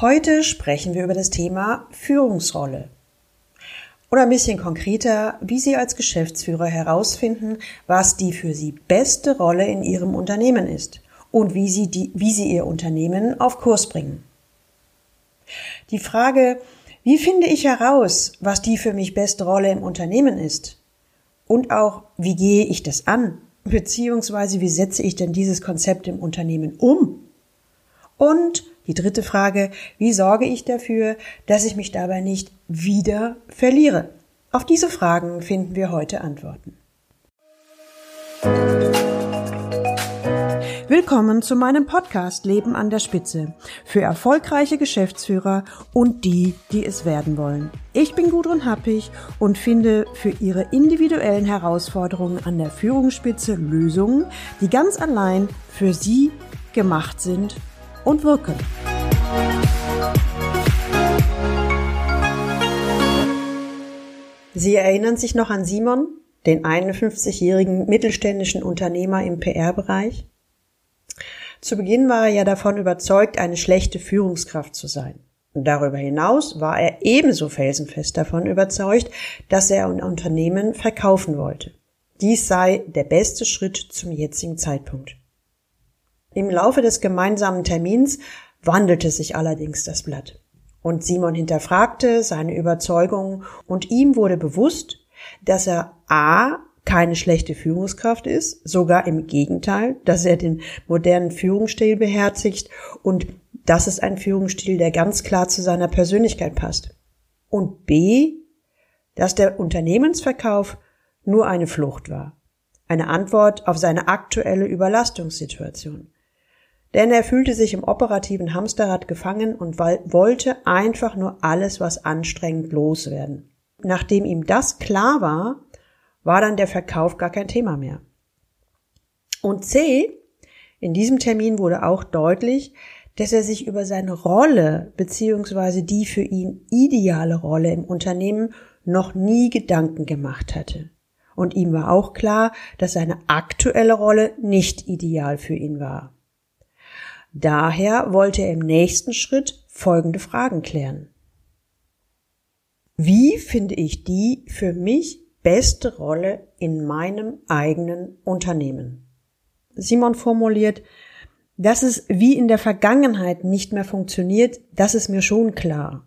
Heute sprechen wir über das Thema Führungsrolle. Oder ein bisschen konkreter, wie Sie als Geschäftsführer herausfinden, was die für Sie beste Rolle in Ihrem Unternehmen ist und wie Sie, die, wie Sie Ihr Unternehmen auf Kurs bringen. Die Frage, wie finde ich heraus, was die für mich beste Rolle im Unternehmen ist? Und auch, wie gehe ich das an? Beziehungsweise, wie setze ich denn dieses Konzept im Unternehmen um? Und die dritte Frage, wie sorge ich dafür, dass ich mich dabei nicht wieder verliere? Auf diese Fragen finden wir heute Antworten. Willkommen zu meinem Podcast Leben an der Spitze für erfolgreiche Geschäftsführer und die, die es werden wollen. Ich bin Gudrun Happig und finde für Ihre individuellen Herausforderungen an der Führungsspitze Lösungen, die ganz allein für Sie gemacht sind und wirken. Sie erinnern sich noch an Simon, den 51-jährigen mittelständischen Unternehmer im PR-Bereich? Zu Beginn war er ja davon überzeugt, eine schlechte Führungskraft zu sein. Darüber hinaus war er ebenso felsenfest davon überzeugt, dass er ein Unternehmen verkaufen wollte. Dies sei der beste Schritt zum jetzigen Zeitpunkt. Im Laufe des gemeinsamen Termins wandelte sich allerdings das Blatt. Und Simon hinterfragte seine Überzeugungen und ihm wurde bewusst, dass er A keine schlechte Führungskraft ist, sogar im Gegenteil, dass er den modernen Führungsstil beherzigt und das ist ein Führungsstil, der ganz klar zu seiner Persönlichkeit passt. Und B, dass der Unternehmensverkauf nur eine Flucht war, eine Antwort auf seine aktuelle Überlastungssituation denn er fühlte sich im operativen Hamsterrad gefangen und wollte einfach nur alles, was anstrengend loswerden. Nachdem ihm das klar war, war dann der Verkauf gar kein Thema mehr. Und C, in diesem Termin wurde auch deutlich, dass er sich über seine Rolle beziehungsweise die für ihn ideale Rolle im Unternehmen noch nie Gedanken gemacht hatte. Und ihm war auch klar, dass seine aktuelle Rolle nicht ideal für ihn war. Daher wollte er im nächsten Schritt folgende Fragen klären. Wie finde ich die für mich beste Rolle in meinem eigenen Unternehmen? Simon formuliert, dass es wie in der Vergangenheit nicht mehr funktioniert, das ist mir schon klar.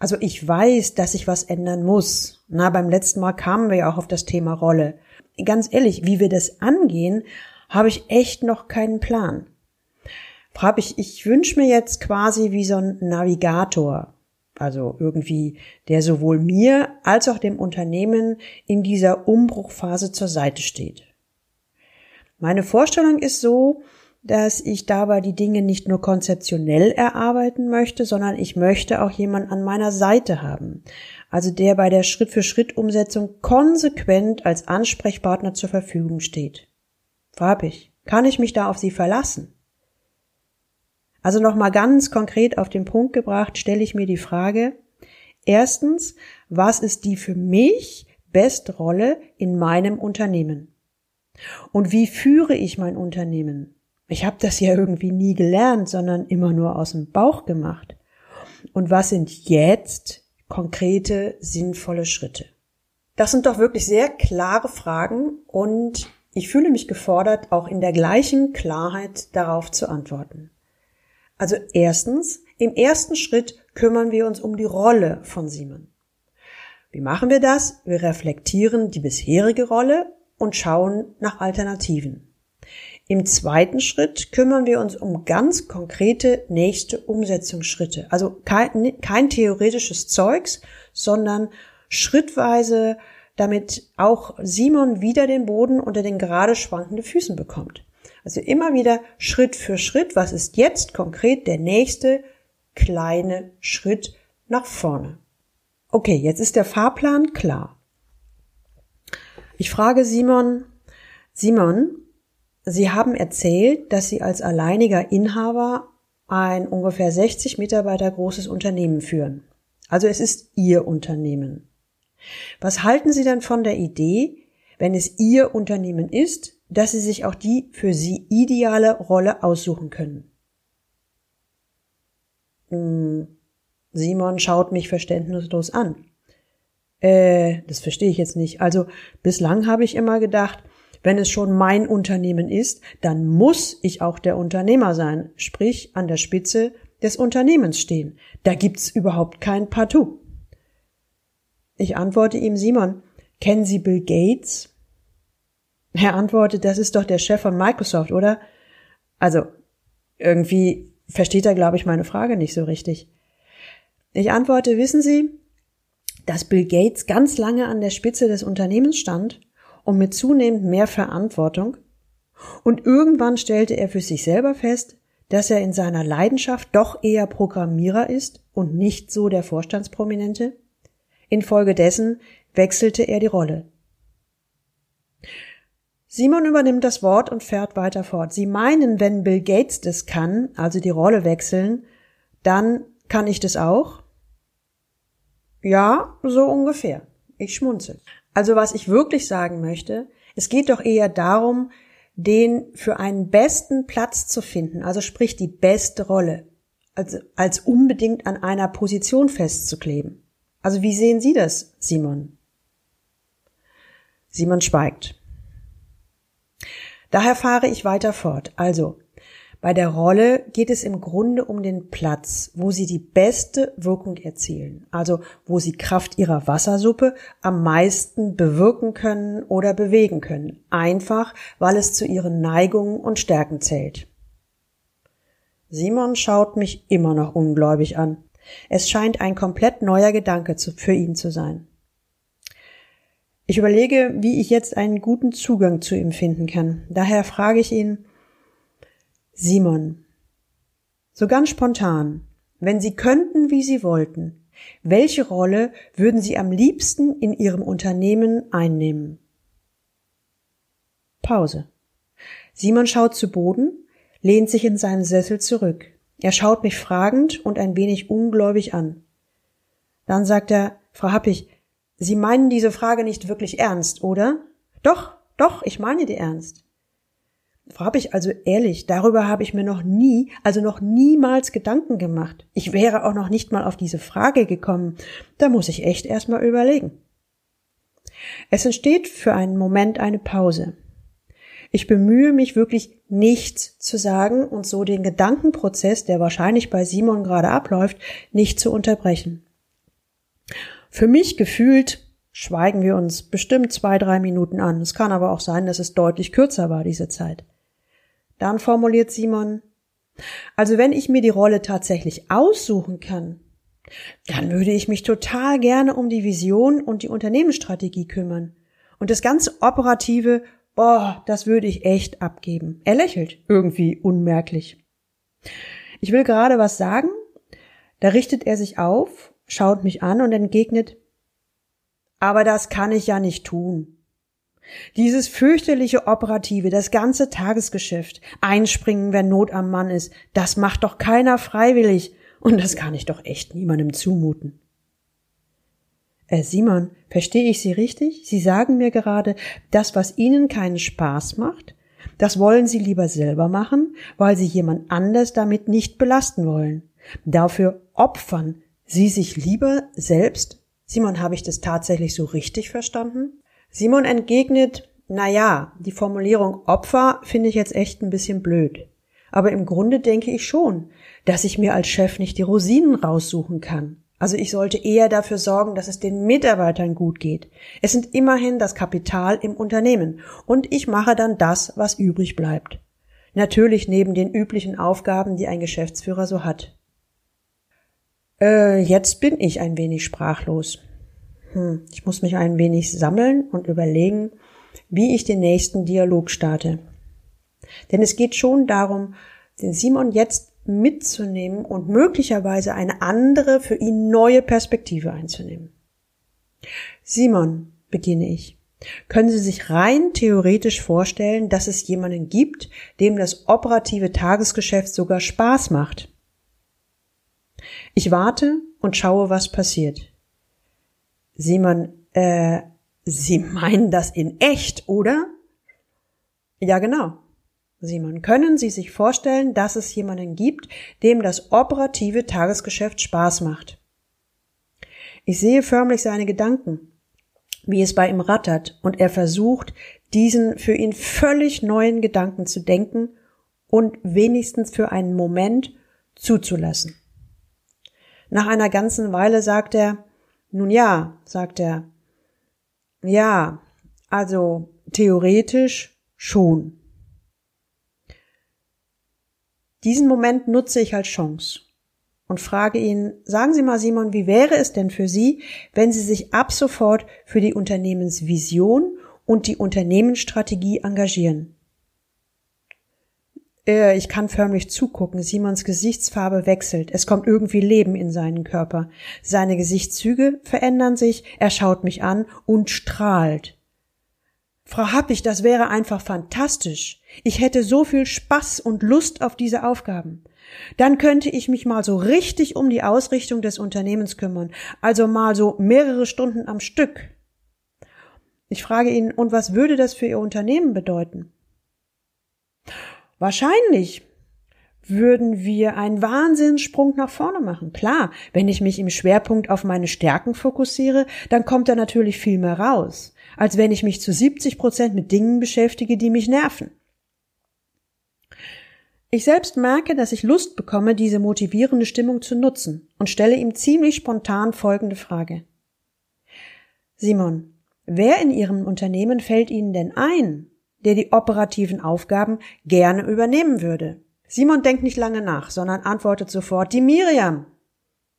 Also ich weiß, dass ich was ändern muss. Na, beim letzten Mal kamen wir ja auch auf das Thema Rolle. Ganz ehrlich, wie wir das angehen, habe ich echt noch keinen Plan habe ich, ich wünsche mir jetzt quasi wie so ein Navigator, also irgendwie, der sowohl mir als auch dem Unternehmen in dieser Umbruchphase zur Seite steht. Meine Vorstellung ist so, dass ich dabei die Dinge nicht nur konzeptionell erarbeiten möchte, sondern ich möchte auch jemanden an meiner Seite haben. Also der bei der Schritt-für-Schritt-Umsetzung konsequent als Ansprechpartner zur Verfügung steht. Frag ich, kann ich mich da auf Sie verlassen? Also nochmal ganz konkret auf den Punkt gebracht, stelle ich mir die Frage, erstens, was ist die für mich beste Rolle in meinem Unternehmen? Und wie führe ich mein Unternehmen? Ich habe das ja irgendwie nie gelernt, sondern immer nur aus dem Bauch gemacht. Und was sind jetzt konkrete, sinnvolle Schritte? Das sind doch wirklich sehr klare Fragen und ich fühle mich gefordert, auch in der gleichen Klarheit darauf zu antworten. Also erstens, im ersten Schritt kümmern wir uns um die Rolle von Simon. Wie machen wir das? Wir reflektieren die bisherige Rolle und schauen nach Alternativen. Im zweiten Schritt kümmern wir uns um ganz konkrete nächste Umsetzungsschritte. Also kein, kein theoretisches Zeugs, sondern schrittweise, damit auch Simon wieder den Boden unter den gerade schwankenden Füßen bekommt. Also immer wieder Schritt für Schritt, was ist jetzt konkret der nächste kleine Schritt nach vorne. Okay, jetzt ist der Fahrplan klar. Ich frage Simon, Simon, Sie haben erzählt, dass Sie als alleiniger Inhaber ein ungefähr 60 Mitarbeiter großes Unternehmen führen. Also es ist Ihr Unternehmen. Was halten Sie denn von der Idee, wenn es Ihr Unternehmen ist, dass sie sich auch die für sie ideale Rolle aussuchen können. Hm, Simon schaut mich verständnislos an. Äh, das verstehe ich jetzt nicht. Also bislang habe ich immer gedacht, wenn es schon mein Unternehmen ist, dann muss ich auch der Unternehmer sein, sprich an der Spitze des Unternehmens stehen. Da gibt's überhaupt kein Partout. Ich antworte ihm, Simon, kennen Sie Bill Gates? Er antwortet, das ist doch der Chef von Microsoft, oder? Also, irgendwie versteht er, glaube ich, meine Frage nicht so richtig. Ich antworte, wissen Sie, dass Bill Gates ganz lange an der Spitze des Unternehmens stand und mit zunehmend mehr Verantwortung und irgendwann stellte er für sich selber fest, dass er in seiner Leidenschaft doch eher Programmierer ist und nicht so der Vorstandsprominente? Infolgedessen wechselte er die Rolle. Simon übernimmt das Wort und fährt weiter fort. Sie meinen, wenn Bill Gates das kann, also die Rolle wechseln, dann kann ich das auch? Ja, so ungefähr. Ich schmunzel. Also was ich wirklich sagen möchte, es geht doch eher darum, den für einen besten Platz zu finden, also sprich die beste Rolle, also als unbedingt an einer Position festzukleben. Also wie sehen Sie das, Simon? Simon schweigt. Daher fahre ich weiter fort. Also, bei der Rolle geht es im Grunde um den Platz, wo sie die beste Wirkung erzielen, also wo sie Kraft ihrer Wassersuppe am meisten bewirken können oder bewegen können, einfach weil es zu ihren Neigungen und Stärken zählt. Simon schaut mich immer noch ungläubig an. Es scheint ein komplett neuer Gedanke für ihn zu sein. Ich überlege, wie ich jetzt einen guten Zugang zu ihm finden kann. Daher frage ich ihn, Simon, so ganz spontan, wenn Sie könnten, wie Sie wollten, welche Rolle würden Sie am liebsten in Ihrem Unternehmen einnehmen? Pause. Simon schaut zu Boden, lehnt sich in seinen Sessel zurück. Er schaut mich fragend und ein wenig ungläubig an. Dann sagt er, Frau Happig, Sie meinen diese Frage nicht wirklich ernst, oder? Doch, doch, ich meine die ernst. Frau ich also ehrlich, darüber habe ich mir noch nie, also noch niemals Gedanken gemacht. Ich wäre auch noch nicht mal auf diese Frage gekommen. Da muss ich echt erstmal überlegen. Es entsteht für einen Moment eine Pause. Ich bemühe mich wirklich nichts zu sagen und so den Gedankenprozess, der wahrscheinlich bei Simon gerade abläuft, nicht zu unterbrechen. Für mich gefühlt schweigen wir uns bestimmt zwei, drei Minuten an. Es kann aber auch sein, dass es deutlich kürzer war, diese Zeit. Dann formuliert Simon, also wenn ich mir die Rolle tatsächlich aussuchen kann, dann würde ich mich total gerne um die Vision und die Unternehmensstrategie kümmern. Und das ganze Operative, boah, das würde ich echt abgeben. Er lächelt irgendwie unmerklich. Ich will gerade was sagen, da richtet er sich auf, schaut mich an und entgegnet, aber das kann ich ja nicht tun. Dieses fürchterliche Operative, das ganze Tagesgeschäft, einspringen, wenn Not am Mann ist, das macht doch keiner freiwillig und das kann ich doch echt niemandem zumuten. Äh, Simon, verstehe ich Sie richtig? Sie sagen mir gerade, das, was Ihnen keinen Spaß macht, das wollen Sie lieber selber machen, weil Sie jemand anders damit nicht belasten wollen. Dafür opfern Sie sich lieber selbst? Simon, habe ich das tatsächlich so richtig verstanden? Simon entgegnet, na ja, die Formulierung Opfer finde ich jetzt echt ein bisschen blöd. Aber im Grunde denke ich schon, dass ich mir als Chef nicht die Rosinen raussuchen kann. Also ich sollte eher dafür sorgen, dass es den Mitarbeitern gut geht. Es sind immerhin das Kapital im Unternehmen und ich mache dann das, was übrig bleibt. Natürlich neben den üblichen Aufgaben, die ein Geschäftsführer so hat. Äh, jetzt bin ich ein wenig sprachlos hm, ich muss mich ein wenig sammeln und überlegen, wie ich den nächsten Dialog starte. Denn es geht schon darum, den Simon jetzt mitzunehmen und möglicherweise eine andere, für ihn neue Perspektive einzunehmen. Simon, beginne ich. Können Sie sich rein theoretisch vorstellen, dass es jemanden gibt, dem das operative Tagesgeschäft sogar Spaß macht? Ich warte und schaue, was passiert. Simon, äh, Sie meinen das in echt, oder? Ja, genau. Simon, können Sie sich vorstellen, dass es jemanden gibt, dem das operative Tagesgeschäft Spaß macht? Ich sehe förmlich seine Gedanken, wie es bei ihm rattert, und er versucht, diesen für ihn völlig neuen Gedanken zu denken und wenigstens für einen Moment zuzulassen. Nach einer ganzen Weile sagt er, nun ja, sagt er, ja, also theoretisch schon. Diesen Moment nutze ich als Chance und frage ihn, sagen Sie mal, Simon, wie wäre es denn für Sie, wenn Sie sich ab sofort für die Unternehmensvision und die Unternehmensstrategie engagieren? Äh, ich kann förmlich zugucken. Simons Gesichtsfarbe wechselt. Es kommt irgendwie Leben in seinen Körper. Seine Gesichtszüge verändern sich. Er schaut mich an und strahlt. Frau Happig, das wäre einfach fantastisch. Ich hätte so viel Spaß und Lust auf diese Aufgaben. Dann könnte ich mich mal so richtig um die Ausrichtung des Unternehmens kümmern, also mal so mehrere Stunden am Stück. Ich frage ihn, und was würde das für Ihr Unternehmen bedeuten? Wahrscheinlich würden wir einen Wahnsinnssprung nach vorne machen. Klar, wenn ich mich im Schwerpunkt auf meine Stärken fokussiere, dann kommt da natürlich viel mehr raus, als wenn ich mich zu 70 Prozent mit Dingen beschäftige, die mich nerven. Ich selbst merke, dass ich Lust bekomme, diese motivierende Stimmung zu nutzen und stelle ihm ziemlich spontan folgende Frage. Simon, wer in Ihrem Unternehmen fällt Ihnen denn ein, der die operativen Aufgaben gerne übernehmen würde? Simon denkt nicht lange nach, sondern antwortet sofort die Miriam.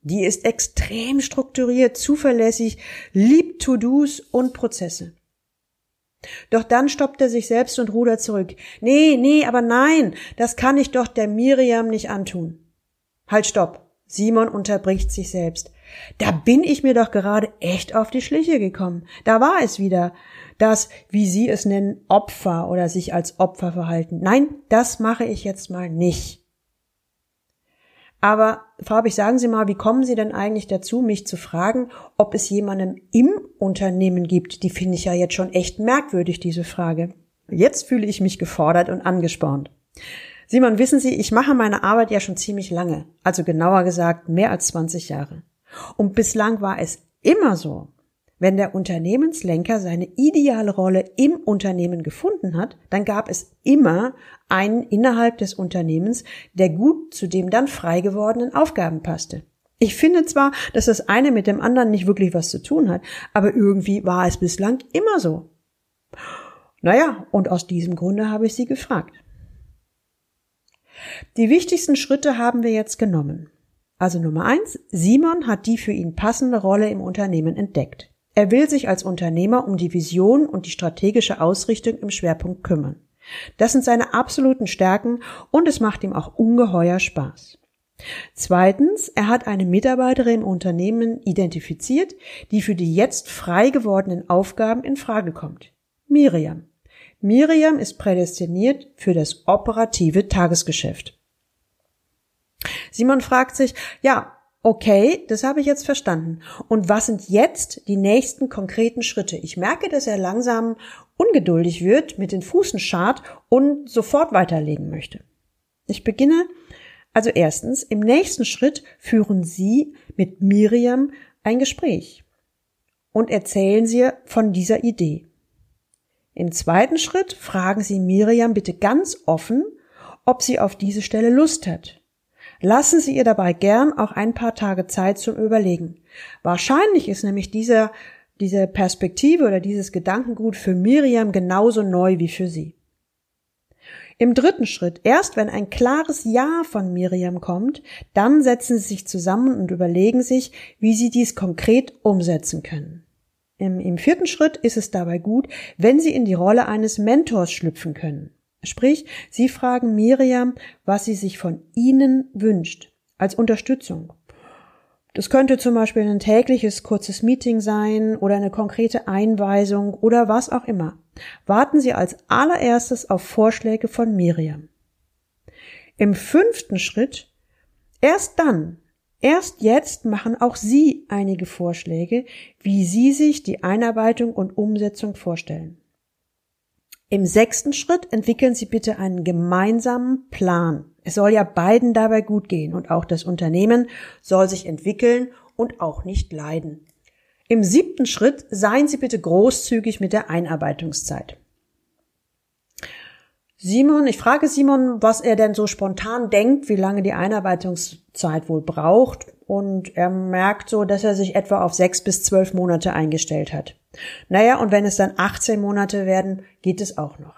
Die ist extrem strukturiert, zuverlässig, liebt To-Dos und Prozesse. Doch dann stoppt er sich selbst und rudert zurück. Nee, nee, aber nein, das kann ich doch der Miriam nicht antun. Halt, stopp. Simon unterbricht sich selbst. Da bin ich mir doch gerade echt auf die Schliche gekommen. Da war es wieder. Das, wie Sie es nennen, Opfer oder sich als Opfer verhalten. Nein, das mache ich jetzt mal nicht. Aber Frau Habich, sagen Sie mal, wie kommen Sie denn eigentlich dazu, mich zu fragen, ob es jemanden im Unternehmen gibt? Die finde ich ja jetzt schon echt merkwürdig, diese Frage. Jetzt fühle ich mich gefordert und angespornt. Simon, wissen Sie, ich mache meine Arbeit ja schon ziemlich lange, also genauer gesagt mehr als 20 Jahre. Und bislang war es immer so, wenn der Unternehmenslenker seine ideale Rolle im Unternehmen gefunden hat, dann gab es immer einen innerhalb des Unternehmens, der gut zu dem dann frei gewordenen Aufgaben passte. Ich finde zwar, dass das eine mit dem anderen nicht wirklich was zu tun hat, aber irgendwie war es bislang immer so. Naja, und aus diesem Grunde habe ich Sie gefragt. Die wichtigsten Schritte haben wir jetzt genommen. Also Nummer eins, Simon hat die für ihn passende Rolle im Unternehmen entdeckt. Er will sich als Unternehmer um die Vision und die strategische Ausrichtung im Schwerpunkt kümmern. Das sind seine absoluten Stärken und es macht ihm auch ungeheuer Spaß. Zweitens, er hat eine Mitarbeiterin im Unternehmen identifiziert, die für die jetzt frei gewordenen Aufgaben in Frage kommt. Miriam. Miriam ist prädestiniert für das operative Tagesgeschäft. Simon fragt sich, ja, Okay, das habe ich jetzt verstanden. Und was sind jetzt die nächsten konkreten Schritte? Ich merke, dass er langsam ungeduldig wird, mit den Fußen schart und sofort weiterlegen möchte. Ich beginne also erstens, im nächsten Schritt führen Sie mit Miriam ein Gespräch und erzählen Sie von dieser Idee. Im zweiten Schritt fragen Sie Miriam bitte ganz offen, ob sie auf diese Stelle Lust hat. Lassen Sie ihr dabei gern auch ein paar Tage Zeit zum Überlegen. Wahrscheinlich ist nämlich dieser, diese Perspektive oder dieses Gedankengut für Miriam genauso neu wie für Sie. Im dritten Schritt, erst wenn ein klares Ja von Miriam kommt, dann setzen Sie sich zusammen und überlegen sich, wie Sie dies konkret umsetzen können. Im, Im vierten Schritt ist es dabei gut, wenn Sie in die Rolle eines Mentors schlüpfen können. Sprich, Sie fragen Miriam, was sie sich von Ihnen wünscht, als Unterstützung. Das könnte zum Beispiel ein tägliches kurzes Meeting sein oder eine konkrete Einweisung oder was auch immer. Warten Sie als allererstes auf Vorschläge von Miriam. Im fünften Schritt, erst dann, erst jetzt machen auch Sie einige Vorschläge, wie Sie sich die Einarbeitung und Umsetzung vorstellen. Im sechsten Schritt entwickeln Sie bitte einen gemeinsamen Plan. Es soll ja beiden dabei gut gehen und auch das Unternehmen soll sich entwickeln und auch nicht leiden. Im siebten Schritt seien Sie bitte großzügig mit der Einarbeitungszeit. Simon, ich frage Simon, was er denn so spontan denkt, wie lange die Einarbeitungszeit wohl braucht. Und er merkt so, dass er sich etwa auf sechs bis zwölf Monate eingestellt hat. Naja, und wenn es dann 18 Monate werden, geht es auch noch.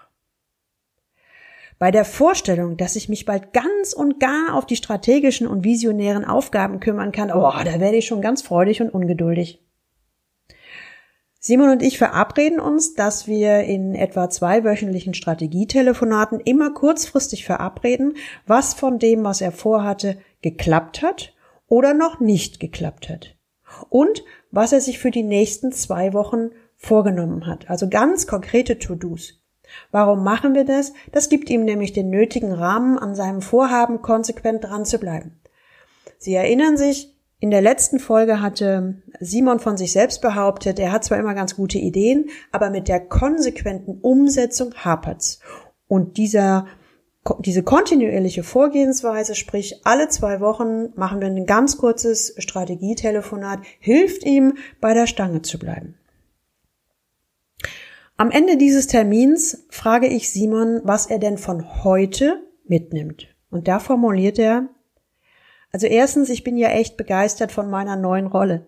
Bei der Vorstellung, dass ich mich bald ganz und gar auf die strategischen und visionären Aufgaben kümmern kann, oh, da werde ich schon ganz freudig und ungeduldig. Simon und ich verabreden uns, dass wir in etwa zwei wöchentlichen Strategietelefonaten immer kurzfristig verabreden, was von dem, was er vorhatte, geklappt hat oder noch nicht geklappt hat. Und was er sich für die nächsten zwei Wochen vorgenommen hat. Also ganz konkrete To-Dos. Warum machen wir das? Das gibt ihm nämlich den nötigen Rahmen, an seinem Vorhaben konsequent dran zu bleiben. Sie erinnern sich, in der letzten Folge hatte Simon von sich selbst behauptet, er hat zwar immer ganz gute Ideen, aber mit der konsequenten Umsetzung hapert's. Und dieser, diese kontinuierliche Vorgehensweise, sprich alle zwei Wochen machen wir ein ganz kurzes Strategietelefonat, hilft ihm, bei der Stange zu bleiben. Am Ende dieses Termins frage ich Simon, was er denn von heute mitnimmt. Und da formuliert er, also erstens, ich bin ja echt begeistert von meiner neuen Rolle.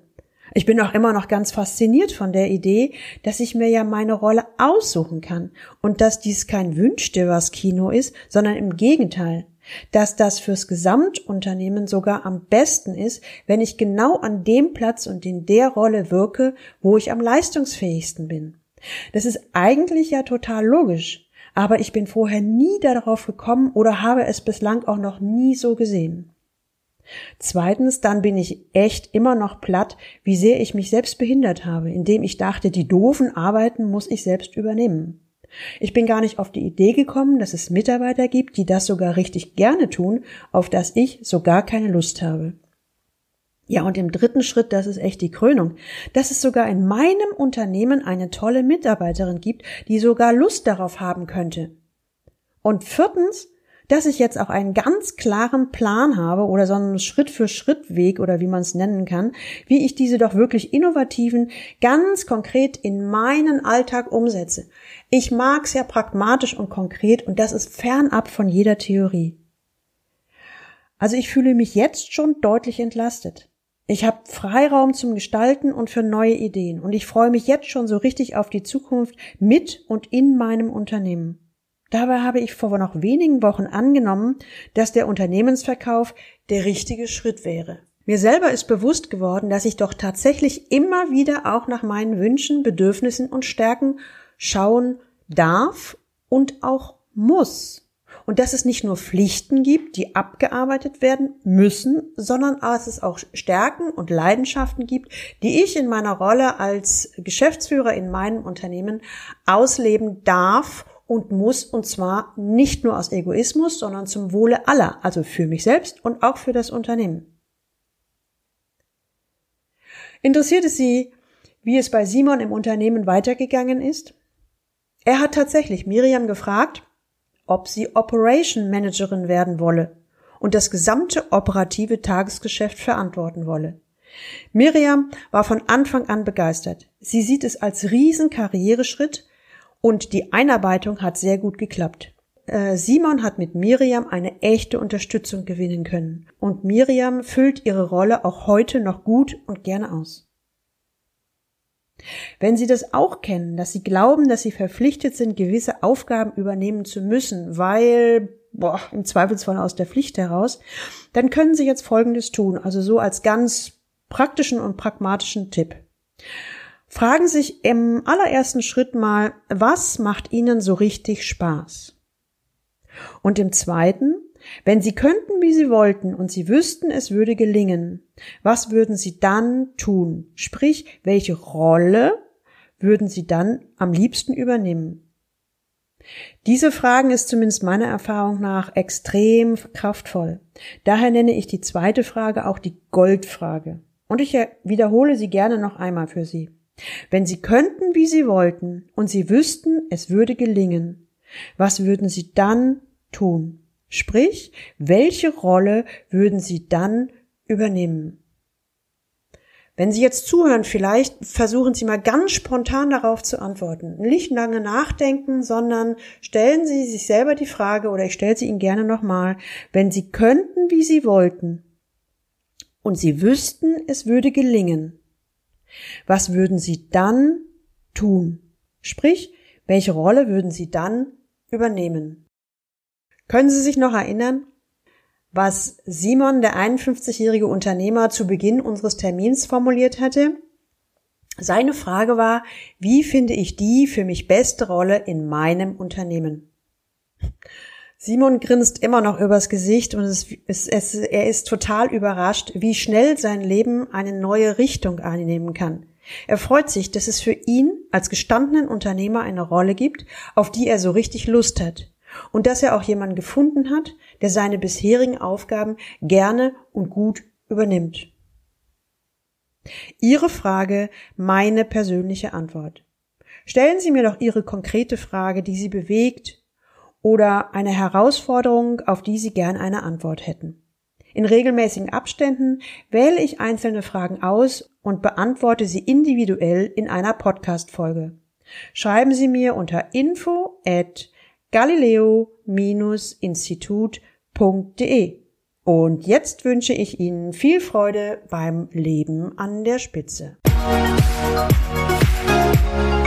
Ich bin auch immer noch ganz fasziniert von der Idee, dass ich mir ja meine Rolle aussuchen kann und dass dies kein Wünsch was Kino ist, sondern im Gegenteil, dass das fürs Gesamtunternehmen sogar am besten ist, wenn ich genau an dem Platz und in der Rolle wirke, wo ich am leistungsfähigsten bin. Das ist eigentlich ja total logisch, aber ich bin vorher nie darauf gekommen oder habe es bislang auch noch nie so gesehen. Zweitens, dann bin ich echt immer noch platt, wie sehr ich mich selbst behindert habe, indem ich dachte, die doofen Arbeiten muss ich selbst übernehmen. Ich bin gar nicht auf die Idee gekommen, dass es Mitarbeiter gibt, die das sogar richtig gerne tun, auf das ich so gar keine Lust habe. Ja, und im dritten Schritt, das ist echt die Krönung, dass es sogar in meinem Unternehmen eine tolle Mitarbeiterin gibt, die sogar Lust darauf haben könnte. Und viertens, dass ich jetzt auch einen ganz klaren Plan habe oder so einen Schritt-für-Schritt-Weg oder wie man es nennen kann, wie ich diese doch wirklich innovativen, ganz konkret in meinen Alltag umsetze. Ich mag es ja pragmatisch und konkret und das ist fernab von jeder Theorie. Also ich fühle mich jetzt schon deutlich entlastet. Ich habe Freiraum zum Gestalten und für neue Ideen und ich freue mich jetzt schon so richtig auf die Zukunft mit und in meinem Unternehmen. Dabei habe ich vor noch wenigen Wochen angenommen, dass der Unternehmensverkauf der richtige Schritt wäre. Mir selber ist bewusst geworden, dass ich doch tatsächlich immer wieder auch nach meinen Wünschen, Bedürfnissen und Stärken schauen darf und auch muss. Und dass es nicht nur Pflichten gibt, die abgearbeitet werden müssen, sondern dass es auch Stärken und Leidenschaften gibt, die ich in meiner Rolle als Geschäftsführer in meinem Unternehmen ausleben darf und muss, und zwar nicht nur aus Egoismus, sondern zum Wohle aller, also für mich selbst und auch für das Unternehmen. Interessiert es Sie, wie es bei Simon im Unternehmen weitergegangen ist? Er hat tatsächlich Miriam gefragt, ob sie Operation Managerin werden wolle und das gesamte operative Tagesgeschäft verantworten wolle. Miriam war von Anfang an begeistert. Sie sieht es als riesen Karriereschritt, und die Einarbeitung hat sehr gut geklappt. Äh, Simon hat mit Miriam eine echte Unterstützung gewinnen können. Und Miriam füllt ihre Rolle auch heute noch gut und gerne aus. Wenn Sie das auch kennen, dass Sie glauben, dass Sie verpflichtet sind, gewisse Aufgaben übernehmen zu müssen, weil, boah, im Zweifelsfall aus der Pflicht heraus, dann können Sie jetzt Folgendes tun, also so als ganz praktischen und pragmatischen Tipp. Fragen sich im allerersten Schritt mal, was macht Ihnen so richtig Spaß? Und im zweiten, wenn Sie könnten, wie Sie wollten, und Sie wüssten, es würde gelingen, was würden Sie dann tun? Sprich, welche Rolle würden Sie dann am liebsten übernehmen? Diese Fragen ist zumindest meiner Erfahrung nach extrem kraftvoll. Daher nenne ich die zweite Frage auch die Goldfrage. Und ich wiederhole sie gerne noch einmal für Sie. Wenn sie könnten, wie sie wollten, und sie wüssten, es würde gelingen, Was würden Sie dann tun? Sprich, welche Rolle würden Sie dann übernehmen? Wenn Sie jetzt zuhören, vielleicht versuchen Sie mal ganz spontan darauf zu antworten. Nicht lange nachdenken, sondern stellen Sie sich selber die Frage, oder ich stelle sie Ihnen gerne nochmal, wenn Sie könnten, wie Sie wollten, und Sie wüssten, es würde gelingen, was würden Sie dann tun? Sprich, welche Rolle würden Sie dann übernehmen? Können Sie sich noch erinnern, was Simon, der 51-jährige Unternehmer, zu Beginn unseres Termins formuliert hatte? Seine Frage war, wie finde ich die für mich beste Rolle in meinem Unternehmen? Simon grinst immer noch übers Gesicht und es, es, es, er ist total überrascht, wie schnell sein Leben eine neue Richtung annehmen kann. Er freut sich, dass es für ihn als gestandenen Unternehmer eine Rolle gibt, auf die er so richtig Lust hat und dass er auch jemanden gefunden hat, der seine bisherigen Aufgaben gerne und gut übernimmt. Ihre Frage, meine persönliche Antwort. Stellen Sie mir doch Ihre konkrete Frage, die Sie bewegt oder eine Herausforderung, auf die Sie gern eine Antwort hätten. In regelmäßigen Abständen wähle ich einzelne Fragen aus und beantworte sie individuell in einer Podcast-Folge. Schreiben Sie mir unter info at galileo-institut.de. Und jetzt wünsche ich Ihnen viel Freude beim Leben an der Spitze. Musik